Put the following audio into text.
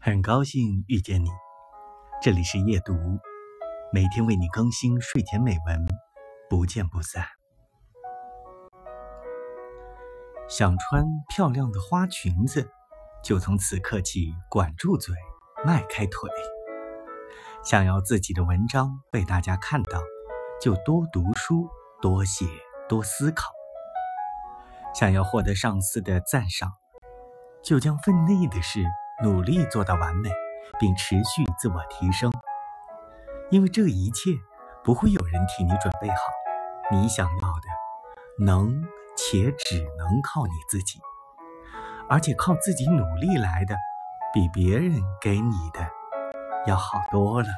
很高兴遇见你，这里是夜读，每天为你更新睡前美文，不见不散。想穿漂亮的花裙子，就从此刻起管住嘴，迈开腿。想要自己的文章被大家看到，就多读书，多写，多思考。想要获得上司的赞赏，就将分内的事。努力做到完美，并持续自我提升，因为这一切不会有人替你准备好。你想要的，能且只能靠你自己，而且靠自己努力来的，比别人给你的要好多了。